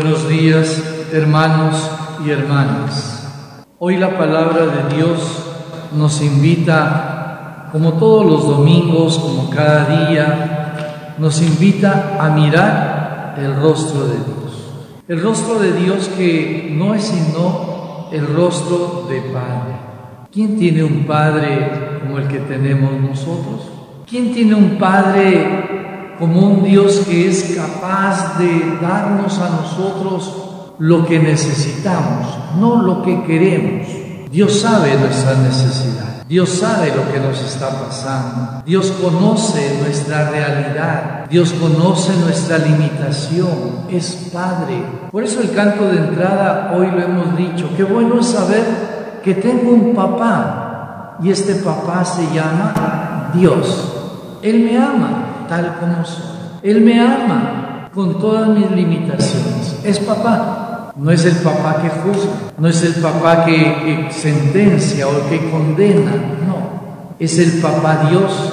Buenos días, hermanos y hermanas. Hoy la palabra de Dios nos invita, como todos los domingos, como cada día, nos invita a mirar el rostro de Dios. El rostro de Dios que no es sino el rostro de Padre. ¿Quién tiene un Padre como el que tenemos nosotros? ¿Quién tiene un Padre como un Dios que es capaz de darnos a nosotros lo que necesitamos, no lo que queremos. Dios sabe nuestra necesidad. Dios sabe lo que nos está pasando. Dios conoce nuestra realidad. Dios conoce nuestra limitación. Es Padre. Por eso el canto de entrada hoy lo hemos dicho. Qué bueno es saber que tengo un papá y este papá se llama Dios. Él me ama tal como soy. Él me ama con todas mis limitaciones. Es papá. No es el papá que juzga, no es el papá que, sentencia o que condena, no. Es el papá Dios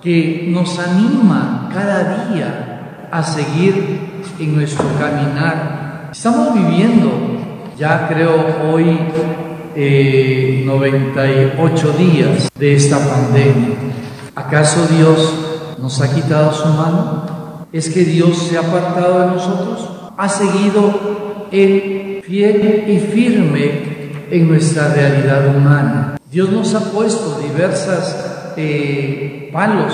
que nos anima cada día a seguir en nuestro caminar. Estamos viviendo, ya creo hoy, 98 eh, días de esta pandemia. ¿Acaso Dios nos ha quitado su mano? ¿Es que Dios se ha apartado de nosotros? ¿Ha seguido Él fiel y firme en nuestra realidad humana? Dios nos ha puesto diversas eh, palos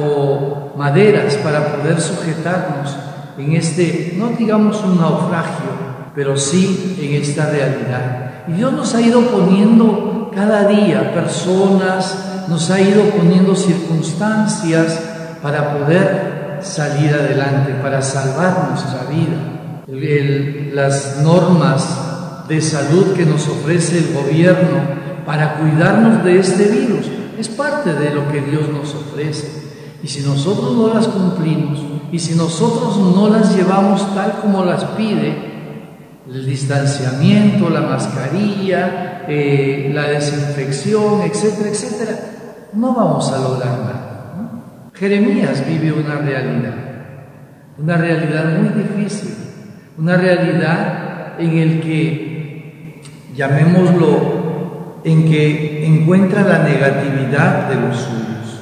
o maderas para poder sujetarnos en este, no digamos un naufragio, pero sí en esta realidad. Y Dios nos ha ido poniendo cada día personas, nos ha ido poniendo circunstancias para poder salir adelante, para salvar nuestra vida. las normas de salud que nos ofrece el gobierno para cuidarnos de este virus es parte de lo que Dios nos ofrece. Y si nosotros no las cumplimos y si nosotros no las llevamos tal como las pide, el distanciamiento, la mascarilla, eh, la desinfección, etcétera, etcétera, no vamos a lograr nada. Jeremías vive una realidad, una realidad muy difícil, una realidad en el que, llamémoslo, en que encuentra la negatividad de los suyos.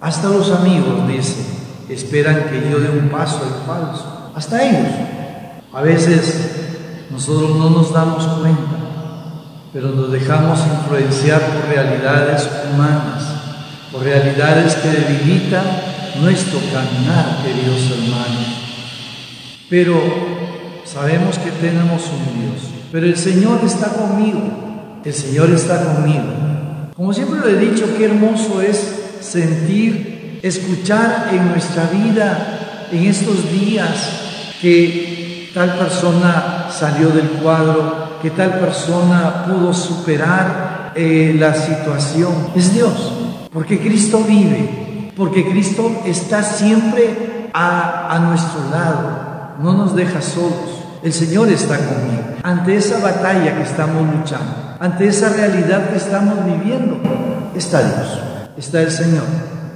Hasta los amigos, dice, esperan que yo dé un paso al falso. Hasta ellos. A veces nosotros no nos damos cuenta, pero nos dejamos influenciar por realidades humanas o realidades que debilitan nuestro caminar, queridos hermanos. Pero sabemos que tenemos un Dios. Pero el Señor está conmigo. El Señor está conmigo. Como siempre lo he dicho, qué hermoso es sentir, escuchar en nuestra vida, en estos días, que tal persona salió del cuadro, que tal persona pudo superar eh, la situación. Es Dios. Porque Cristo vive, porque Cristo está siempre a, nuestro lado, no nos deja solos. El Señor está conmigo. Ante esa batalla que estamos luchando, ante esa realidad que estamos viviendo, está Dios, está el Señor,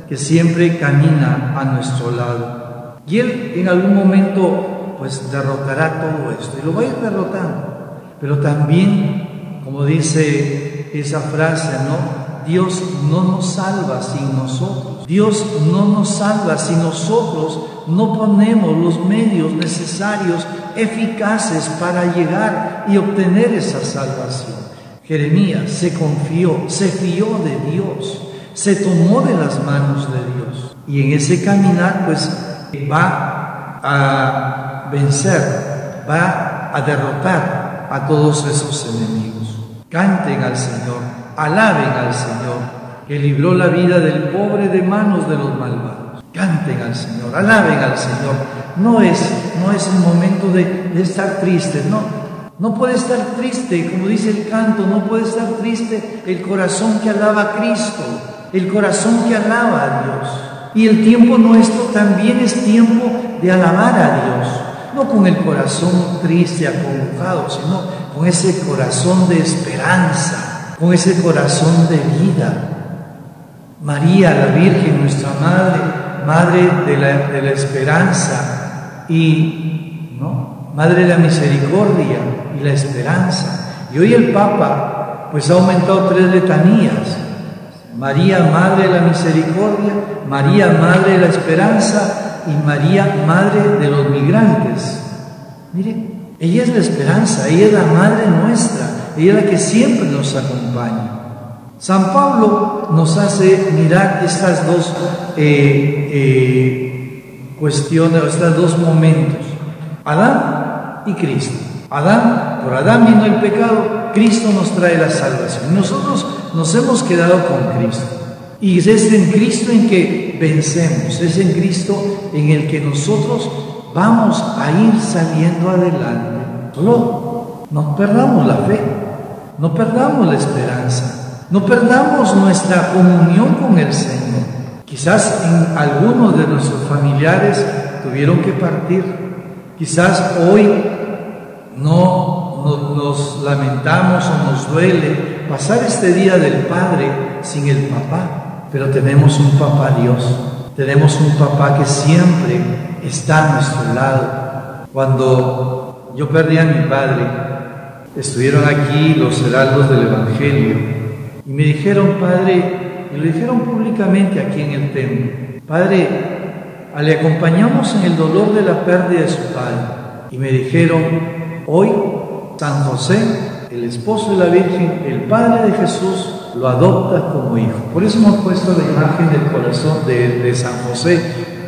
que siempre camina a nuestro lado. Y Él en algún momento pues derrotará todo esto y lo va a ir derrotando. Pero también, como dice esa frase, ¿no? Dios no nos salva sin nosotros. Dios no nos salva si nosotros no ponemos los medios necesarios, eficaces para llegar y obtener esa salvación. Jeremías se confió, se fió de Dios, se tomó de las manos de Dios. Y en ese caminar pues va a vencer, va a derrotar a todos esos enemigos. Canten al Señor alaben al Señor, que libró la vida del pobre de manos de los malvados. Canten al Señor, alaben al Señor. No es, no es el momento de, estar triste, no. No puede estar triste, como dice el canto, no puede estar triste el corazón que alaba a Cristo, el corazón que alaba a Dios. Y el tiempo nuestro también es tiempo de alabar a Dios, no con el corazón triste, acongojado, sino con ese corazón de esperanza, con ese corazón de vida. María, la Virgen, nuestra Madre, Madre de la, esperanza, y. Madre de la Misericordia y la Esperanza. Y hoy el Papa pues ha aumentado tres letanías. María, Madre de la Misericordia, María, Madre de la Esperanza y María, Madre de los migrantes. Mire, ella es la esperanza, ella es la Madre nuestra, ella es la que siempre nos acompaña. San Pablo nos hace mirar estas dos eh, eh, cuestiones, estos dos momentos, Adán y Cristo. Adán, por Adán vino el pecado, Cristo nos trae la salvación. Nosotros nos hemos quedado con Cristo. Y es en Cristo en que vencemos, es en Cristo en el que nosotros vamos a ir saliendo adelante. Solo no perdamos la fe, no perdamos la esperanza. No perdamos nuestra comunión con el Señor. Quizás en algunos de nuestros familiares tuvieron que partir. Quizás hoy no, nos lamentamos o nos duele pasar este día del Padre sin el papá. Pero tenemos un papá Dios. Tenemos un papá que siempre está a nuestro lado. Cuando yo perdí a mi padre, estuvieron aquí los heraldos del Evangelio y me dijeron, Padre, y lo dijeron públicamente aquí en el templo, Padre, le acompañamos en el dolor de la pérdida de su padre. Y me dijeron, hoy San José, el esposo de la Virgen, el Padre de Jesús, lo adopta como hijo. Por eso hemos puesto la imagen del corazón de, de San José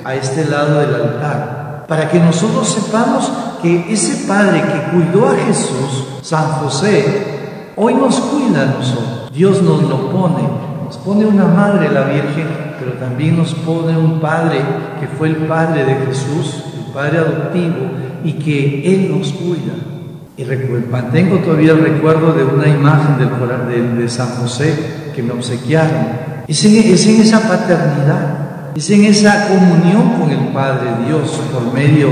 a este lado del altar, para que nosotros sepamos que ese Padre que cuidó a Jesús, San José, hoy nos cuida a nosotros. Dios nos lo pone, nos pone una madre la Virgen, pero también nos pone un padre que fue el padre de Jesús, el padre adoptivo, y que Él nos cuida. Y mantengo todavía el recuerdo de una imagen del, de, de San José que me obsequiaron. Es en, es en esa paternidad, es en esa comunión con el Padre Dios por medio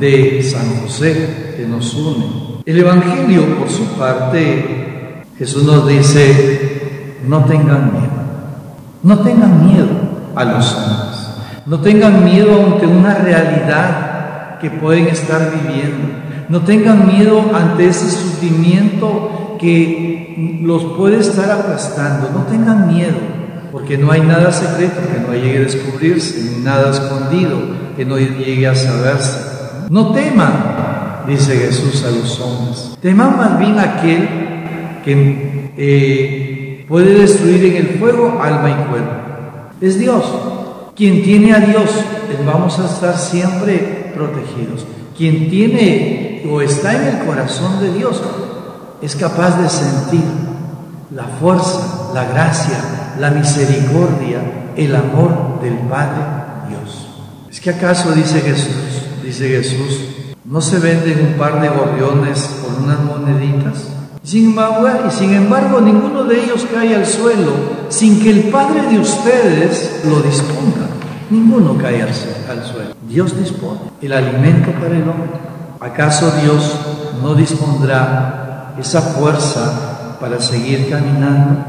de San José que nos une. El Evangelio, por su parte, Jesús nos dice, no tengan miedo, no tengan miedo a los hombres, no tengan miedo ante una realidad que pueden estar viviendo, no tengan miedo ante ese sufrimiento que los puede estar aplastando, no tengan miedo, porque no hay nada secreto que no llegue a descubrirse, ni nada escondido que no llegue a saberse. No teman, dice Jesús a los hombres, teman más bien aquel que eh, puede destruir en el fuego alma y cuerpo. Es Dios. Quien tiene a Dios, vamos a estar siempre protegidos. Quien tiene o está en el corazón de Dios, es capaz de sentir la fuerza, la gracia, la misericordia, el amor del Padre Dios. ¿Es que acaso dice Jesús, dice Jesús, no se venden un par de gorriones por unas moneditas? Sin embargo, y sin embargo, ninguno de ellos cae al suelo sin que el Padre de ustedes lo disponga. Ninguno cae al suelo. Dios dispone el alimento para el hombre. ¿Acaso Dios no dispondrá esa fuerza para seguir caminando?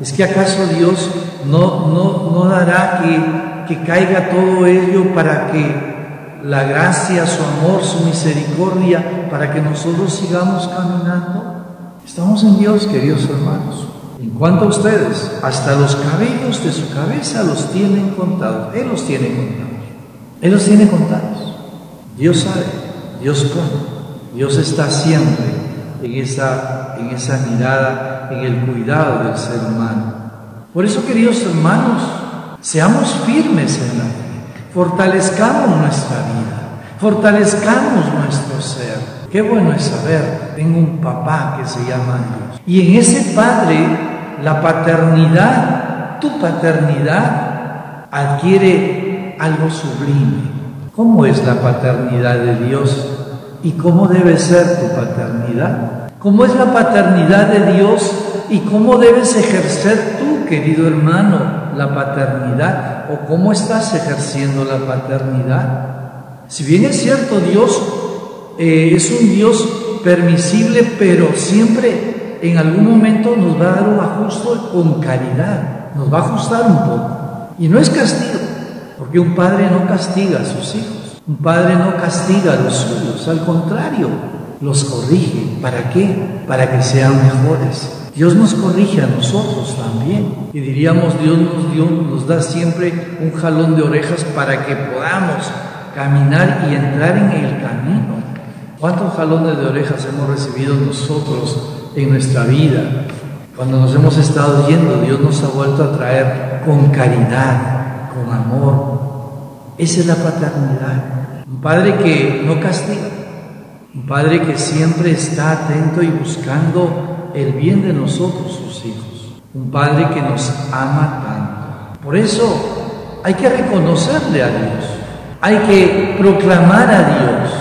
¿Es que acaso Dios no, no, no dará que, que caiga todo ello para que la gracia, su amor, su misericordia, para que nosotros sigamos caminando? Estamos en Dios, queridos hermanos. En cuanto a ustedes, hasta los cabellos de su cabeza los tienen contados. Él los tiene contados. Él los tiene contados. Dios sabe, Dios pone. Dios está siempre en esa, en esa mirada, en el cuidado del ser humano. Por eso, queridos hermanos, seamos firmes en la fortalezcamos nuestra vida, fortalezcamos nuestro ser Qué bueno es saber, tengo un papá que se llama Dios. Y en ese padre, la paternidad, tu paternidad, adquiere algo sublime. ¿Cómo es la paternidad de Dios? ¿Y cómo debe ser tu paternidad? ¿Cómo es la paternidad de Dios? ¿Y cómo debes ejercer tú, querido hermano, la paternidad? ¿O cómo estás ejerciendo la paternidad? Si bien es cierto, Dios eh, es un Dios permisible, pero siempre en algún momento nos va a dar un ajuste con caridad, nos va a ajustar un poco. Y no es castigo, porque un padre no castiga a sus hijos. Un padre no castiga a los suyos, al contrario, los corrige. ¿Para qué? Para que sean mejores. Dios nos corrige a nosotros también. Y diríamos, Dios nos, da siempre un jalón de orejas para que podamos caminar y entrar en el camino. ¿Cuántos jalones de orejas hemos recibido nosotros en nuestra vida? Cuando nos hemos estado yendo, Dios nos ha vuelto a traer con caridad, con amor. Esa es la paternidad. Un padre que no castiga, un padre que siempre está atento y buscando el bien de nosotros, sus hijos. Un padre que nos ama tanto. Por eso hay que reconocerle a Dios. Hay que proclamar a Dios.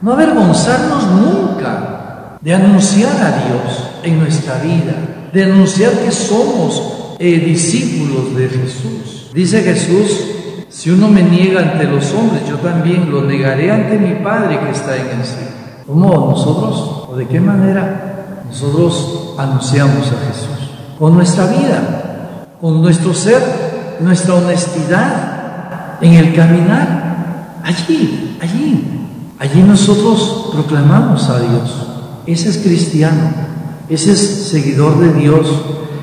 No avergonzarnos nunca de anunciar a Dios en nuestra vida. De anunciar que somos eh, discípulos de Jesús. Dice Jesús si uno me niega ante los hombres, yo también lo negaré ante mi Padre que está en el cielo. ¿Cómo nosotros, o de qué manera nosotros anunciamos a Jesús? Con nuestra vida, con nuestro ser, nuestra honestidad en el caminar. Allí, allí, allí nosotros proclamamos a Dios. Ese es cristiano, ese es seguidor de Dios,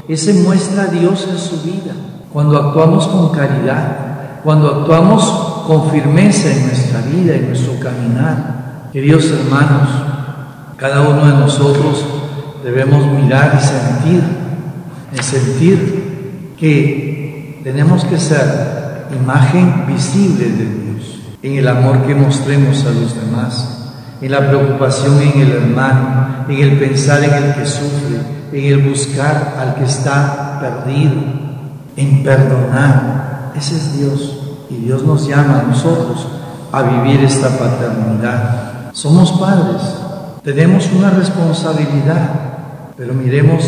ese muestra a Dios en su vida. Cuando actuamos con caridad, cuando actuamos con firmeza en nuestra vida, en nuestro caminar. Queridos hermanos, cada uno de nosotros debemos mirar y sentir, en sentir que tenemos que ser imagen visible de Dios, en el amor que mostremos a los demás, en la preocupación en el hermano, en el pensar en el que sufre, en el buscar al que está perdido, en perdonar, ese es Dios. Y Dios nos llama a nosotros a vivir esta paternidad. Somos padres, tenemos una responsabilidad, pero miremos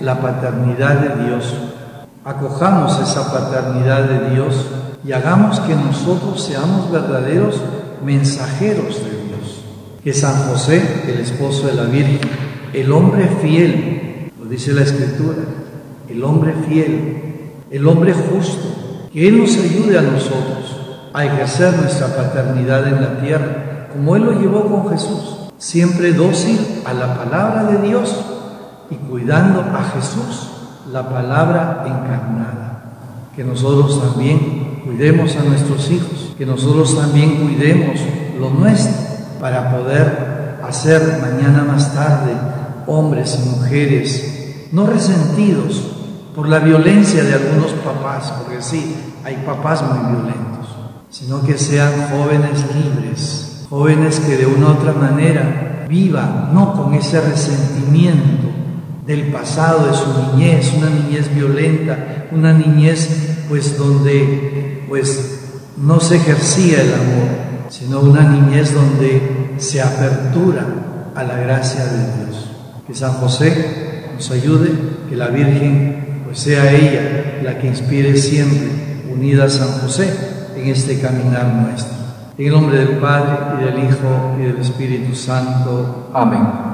la paternidad de Dios. Acojamos esa paternidad de Dios y hagamos que nosotros seamos verdaderos mensajeros de Dios. Que San José, el esposo de la Virgen, el hombre fiel, lo dice la Escritura, el hombre fiel, el hombre justo, que Él nos ayude a nosotros a ejercer nuestra paternidad en la tierra, como Él lo llevó con Jesús, siempre dócil a la palabra de Dios y cuidando a Jesús, la palabra encarnada. Que nosotros también cuidemos a nuestros hijos, que nosotros también cuidemos lo nuestro para poder hacer mañana más tarde hombres y mujeres no resentidos por la violencia de algunos papás, porque sí, hay papás muy violentos, sino que sean jóvenes libres, jóvenes que de una u otra manera vivan, no con ese resentimiento del pasado, de su niñez, una niñez violenta, una niñez pues donde pues no se ejercía el amor, sino una niñez donde se apertura a la gracia de Dios. Que San José nos ayude, que la Virgen pues sea ella la que inspire siempre, unida a San José, en este caminar nuestro. En el nombre del Padre y del Hijo y del Espíritu Santo. Amén.